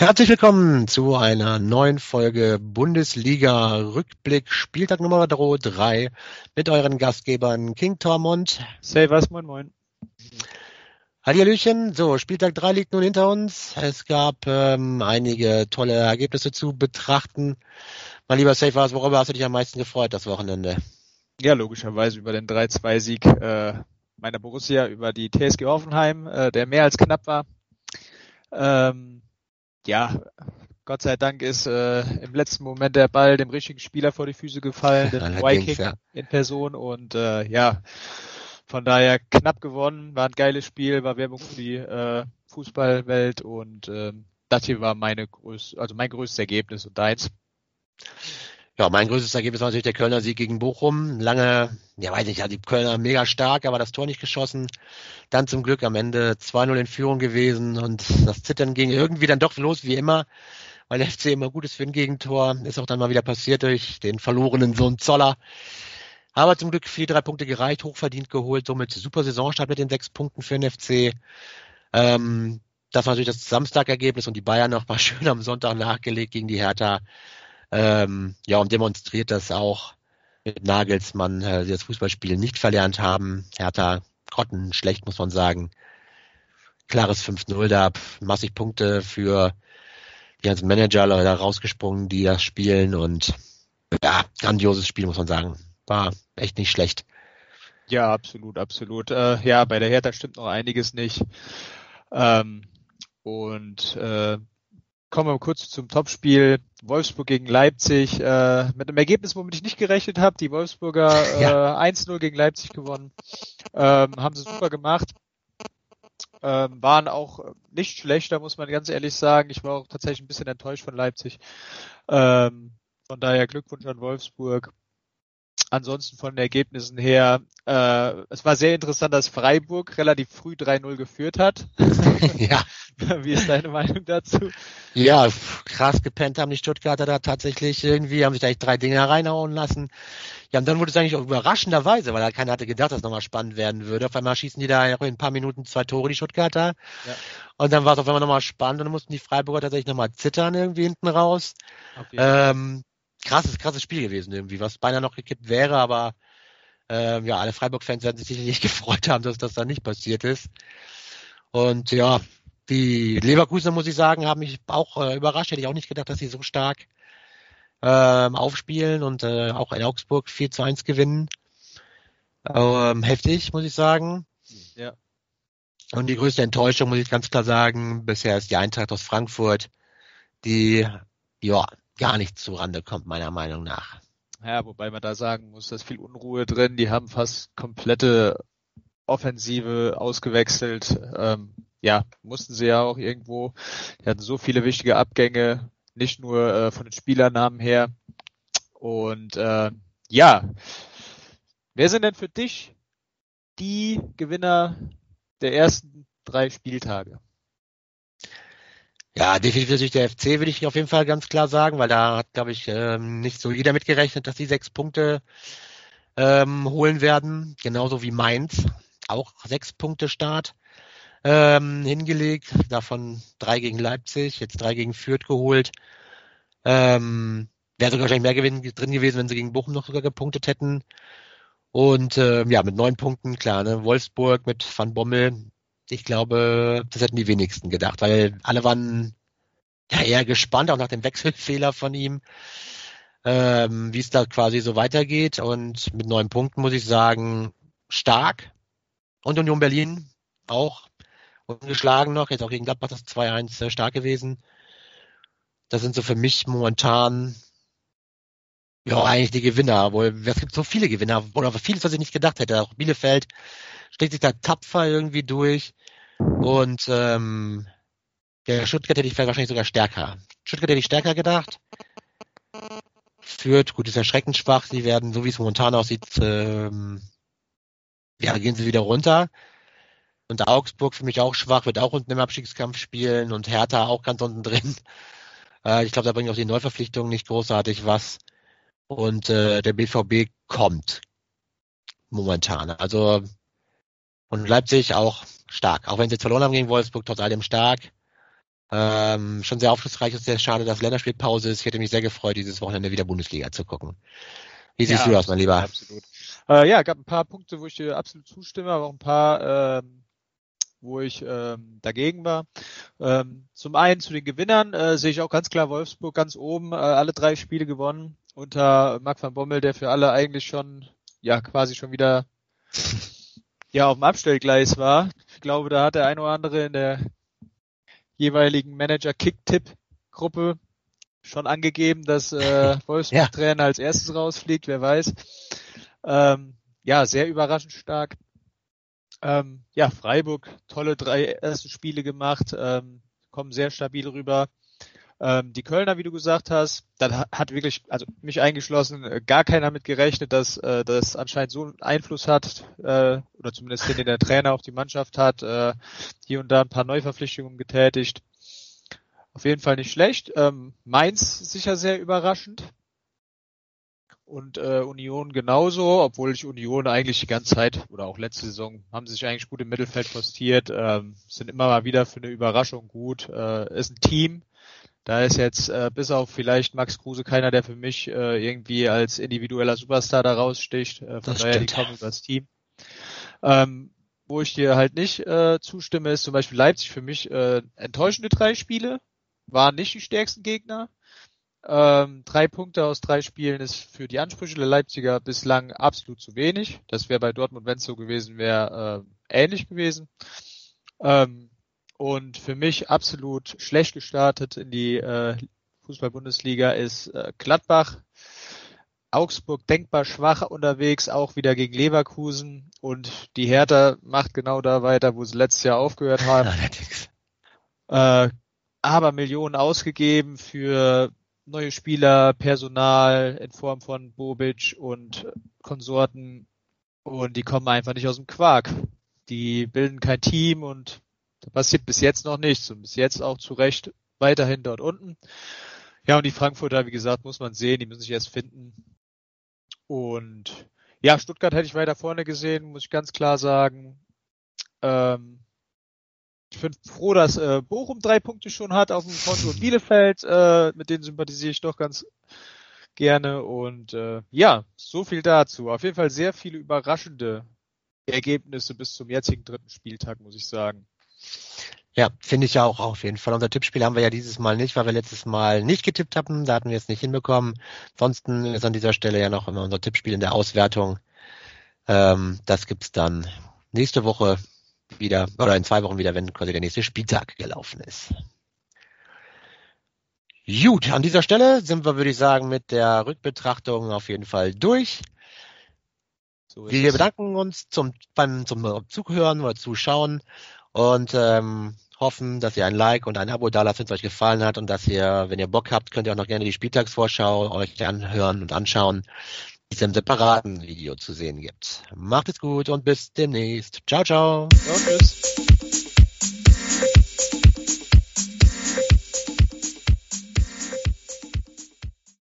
Herzlich willkommen zu einer neuen Folge Bundesliga Rückblick Spieltag Nummer 3 mit euren Gastgebern King Tormund. Savers, moin moin. Hallihallöchen, so, Spieltag 3 liegt nun hinter uns. Es gab ähm, einige tolle Ergebnisse zu betrachten. Mein lieber Savers, worüber hast du dich am meisten gefreut das Wochenende? Ja, logischerweise über den 3-2-Sieg äh, meiner Borussia über die TSG Hoffenheim, äh, der mehr als knapp war. Ähm, ja, Gott sei Dank ist äh, im letzten Moment der Ball dem richtigen Spieler vor die Füße gefallen, dem Viking ja. in Person und äh, ja, von daher knapp gewonnen, war ein geiles Spiel, war Werbung für die äh, Fußballwelt und äh, das hier war meine größ also mein größtes Ergebnis und deins. Ja, mein größtes Ergebnis war natürlich der Kölner Sieg gegen Bochum. Lange, ja weiß nicht, ja, die Kölner mega stark, aber das Tor nicht geschossen. Dann zum Glück am Ende 2-0 in Führung gewesen und das Zittern ging irgendwie dann doch los wie immer, weil der FC immer gut ist für ein Gegentor. Ist auch dann mal wieder passiert durch den verlorenen Sohn Zoller. Aber zum Glück vier, drei Punkte gereicht, hochverdient geholt, somit super Saisonstart mit den sechs Punkten für den FC. Ähm, das war natürlich das Samstagergebnis und die Bayern noch mal schön am Sonntag nachgelegt gegen die Hertha. Ähm, ja, und demonstriert das auch mit Nagelsmann, äh, die das Fußballspiel nicht verlernt haben. Hertha Grotten schlecht, muss man sagen. Klares 5-0 da, massig Punkte für die ganzen Manager da rausgesprungen, die das spielen und ja, grandioses Spiel, muss man sagen. War echt nicht schlecht. Ja, absolut, absolut. Äh, ja, bei der Hertha stimmt noch einiges nicht. Ähm, und äh, Kommen wir kurz zum Topspiel. Wolfsburg gegen Leipzig. Äh, mit einem Ergebnis, womit ich nicht gerechnet habe. Die Wolfsburger äh, ja. 1-0 gegen Leipzig gewonnen. Ähm, haben sie super gemacht. Ähm, waren auch nicht schlechter, muss man ganz ehrlich sagen. Ich war auch tatsächlich ein bisschen enttäuscht von Leipzig. Ähm, von daher Glückwunsch an Wolfsburg. Ansonsten von den Ergebnissen her, äh, es war sehr interessant, dass Freiburg relativ früh 3-0 geführt hat. ja. Wie ist deine Meinung dazu? Ja, krass gepennt haben die Stuttgarter da tatsächlich irgendwie, haben sich da echt drei Dinge reinhauen lassen. Ja, und dann wurde es eigentlich auch überraschenderweise, weil da keiner hatte gedacht, dass es nochmal spannend werden würde. Auf einmal schießen die da in ein paar Minuten zwei Tore, die Stuttgarter. Ja. Und dann war es auf einmal nochmal spannend und dann mussten die Freiburger tatsächlich nochmal zittern irgendwie hinten raus. Ähm, krasses, krasses Spiel gewesen irgendwie, was beinahe noch gekippt wäre, aber ähm, ja, alle Freiburg-Fans werden sich sicherlich gefreut haben, dass das da nicht passiert ist. Und ja, die Leverkusen, muss ich sagen, haben mich auch äh, überrascht. Hätte ich auch nicht gedacht, dass sie so stark ähm, aufspielen und äh, auch in Augsburg 4 zu 1 gewinnen. Ähm, heftig, muss ich sagen. Ja. Und die größte Enttäuschung, muss ich ganz klar sagen, bisher ist die Eintracht aus Frankfurt, die ja gar nicht zurande kommt, meiner Meinung nach. Ja, wobei man da sagen muss, da ist viel Unruhe drin. Die haben fast komplette Offensive ausgewechselt. Ähm, ja, mussten sie ja auch irgendwo. Die hatten so viele wichtige Abgänge, nicht nur äh, von den Spielernamen her. Und äh, ja, wer sind denn für dich die Gewinner der ersten drei Spieltage? Ja, definitiv natürlich der FC, würde ich auf jeden Fall ganz klar sagen, weil da hat, glaube ich, ähm, nicht so jeder mitgerechnet, dass die sechs Punkte ähm, holen werden. Genauso wie Mainz, auch sechs Punkte Start ähm, hingelegt, davon drei gegen Leipzig, jetzt drei gegen Fürth geholt. Ähm, Wäre sogar wahrscheinlich mehr Gewinn drin gewesen, wenn sie gegen Bochum noch sogar gepunktet hätten. Und äh, ja, mit neun Punkten, klar, ne? Wolfsburg mit Van Bommel, ich glaube, das hätten die wenigsten gedacht, weil alle waren ja eher gespannt, auch nach dem Wechselfehler von ihm, ähm, wie es da quasi so weitergeht. Und mit neun Punkten muss ich sagen, stark. Und Union Berlin auch ungeschlagen noch, jetzt auch gegen Gladbach das 2-1 äh, stark gewesen. Das sind so für mich momentan ja eigentlich die Gewinner, obwohl es gibt so viele Gewinner oder vieles, was ich nicht gedacht hätte. Auch Bielefeld schlägt sich da tapfer irgendwie durch. Und ähm, der Stuttgart hätte ich wahrscheinlich sogar stärker. Stuttgart hätte ich stärker gedacht. Führt, gut, ist erschreckend schwach. Sie werden, so wie es momentan aussieht, ähm, ja, gehen sie wieder runter. Und Augsburg für mich auch schwach, wird auch unten im Abstiegskampf spielen und Hertha auch ganz unten drin. Äh, ich glaube, da bringen auch die Neuverpflichtungen nicht großartig was. Und äh, der BVB kommt momentan. Also und Leipzig auch stark. Auch wenn sie jetzt verloren haben gegen Wolfsburg, trotz allem stark. Ähm, schon sehr aufschlussreich und sehr schade, dass Länderspielpause ist. Ich hätte mich sehr gefreut, dieses Wochenende wieder Bundesliga zu gucken. Wie siehst ja, du das, mein Lieber? Absolut. Äh, ja, gab ein paar Punkte, wo ich dir absolut zustimme, aber auch ein paar, ähm, wo ich ähm, dagegen war. Ähm, zum einen zu den Gewinnern äh, sehe ich auch ganz klar Wolfsburg ganz oben, äh, alle drei Spiele gewonnen unter Marc van Bommel, der für alle eigentlich schon, ja, quasi schon wieder ja auf dem Abstellgleis war. Ich glaube, da hat der ein oder andere in der jeweiligen Manager-Kick-Tipp-Gruppe schon angegeben, dass äh, Wolfsburg-Trainer ja. als erstes rausfliegt, wer weiß. Ähm, ja, sehr überraschend stark. Ähm, ja, Freiburg, tolle drei erste Spiele gemacht, ähm, kommen sehr stabil rüber. Ähm, die Kölner, wie du gesagt hast, da hat wirklich, also mich eingeschlossen, äh, gar keiner mit gerechnet, dass äh, das anscheinend so einen Einfluss hat, äh, oder zumindest den, den der Trainer auf die Mannschaft hat, äh, hier und da ein paar Neuverpflichtungen getätigt. Auf jeden Fall nicht schlecht. Ähm, Mainz sicher sehr überraschend. Und äh, Union genauso, obwohl ich Union eigentlich die ganze Zeit oder auch letzte Saison haben sie sich eigentlich gut im Mittelfeld postiert, ähm, sind immer mal wieder für eine Überraschung gut. Äh, ist ein Team, da ist jetzt äh, bis auf vielleicht Max Kruse keiner, der für mich äh, irgendwie als individueller Superstar da raussticht. Äh, von das daher, stimmt. die kommen übers Team. Ähm, wo ich dir halt nicht äh, zustimme, ist zum Beispiel Leipzig für mich äh, enttäuschende drei Spiele, waren nicht die stärksten Gegner. Ähm, drei Punkte aus drei Spielen ist für die Ansprüche der Leipziger bislang absolut zu wenig. Das wäre bei Dortmund, wenn es so gewesen wäre, äh, ähnlich gewesen. Ähm, und für mich absolut schlecht gestartet in die äh, Fußball-Bundesliga ist äh, Gladbach. Augsburg denkbar schwach unterwegs, auch wieder gegen Leverkusen. Und die Hertha macht genau da weiter, wo sie letztes Jahr aufgehört haben. Äh, aber Millionen ausgegeben für neue Spieler, Personal in Form von Bobic und Konsorten. Und die kommen einfach nicht aus dem Quark. Die bilden kein Team und da passiert bis jetzt noch nichts und bis jetzt auch zu Recht weiterhin dort unten. Ja, und die Frankfurter, wie gesagt, muss man sehen, die müssen sich erst finden. Und ja, Stuttgart hätte ich weiter vorne gesehen, muss ich ganz klar sagen. Ähm, ich bin froh, dass äh, Bochum drei Punkte schon hat auf dem Konto und Bielefeld, äh, mit denen sympathisiere ich doch ganz gerne. Und äh, ja, so viel dazu. Auf jeden Fall sehr viele überraschende Ergebnisse bis zum jetzigen dritten Spieltag, muss ich sagen. Ja, finde ich ja auch auf jeden Fall. Unser Tippspiel haben wir ja dieses Mal nicht, weil wir letztes Mal nicht getippt hatten. Da hatten wir es nicht hinbekommen. Ansonsten ist an dieser Stelle ja noch immer unser Tippspiel in der Auswertung. Ähm, das gibt's dann nächste Woche wieder oder in zwei Wochen wieder, wenn quasi der nächste Spieltag gelaufen ist. Gut, an dieser Stelle sind wir, würde ich sagen, mit der Rückbetrachtung auf jeden Fall durch. So wir bedanken uns zum, beim, zum Zuhören oder Zuschauen und ähm, hoffen, dass ihr ein Like und ein Abo da lasst, wenn es euch gefallen hat und dass ihr, wenn ihr Bock habt, könnt ihr auch noch gerne die Spieltagsvorschau euch anhören und anschauen, die es im separaten Video zu sehen gibt. Macht es gut und bis demnächst. Ciao, ciao. ciao tschüss.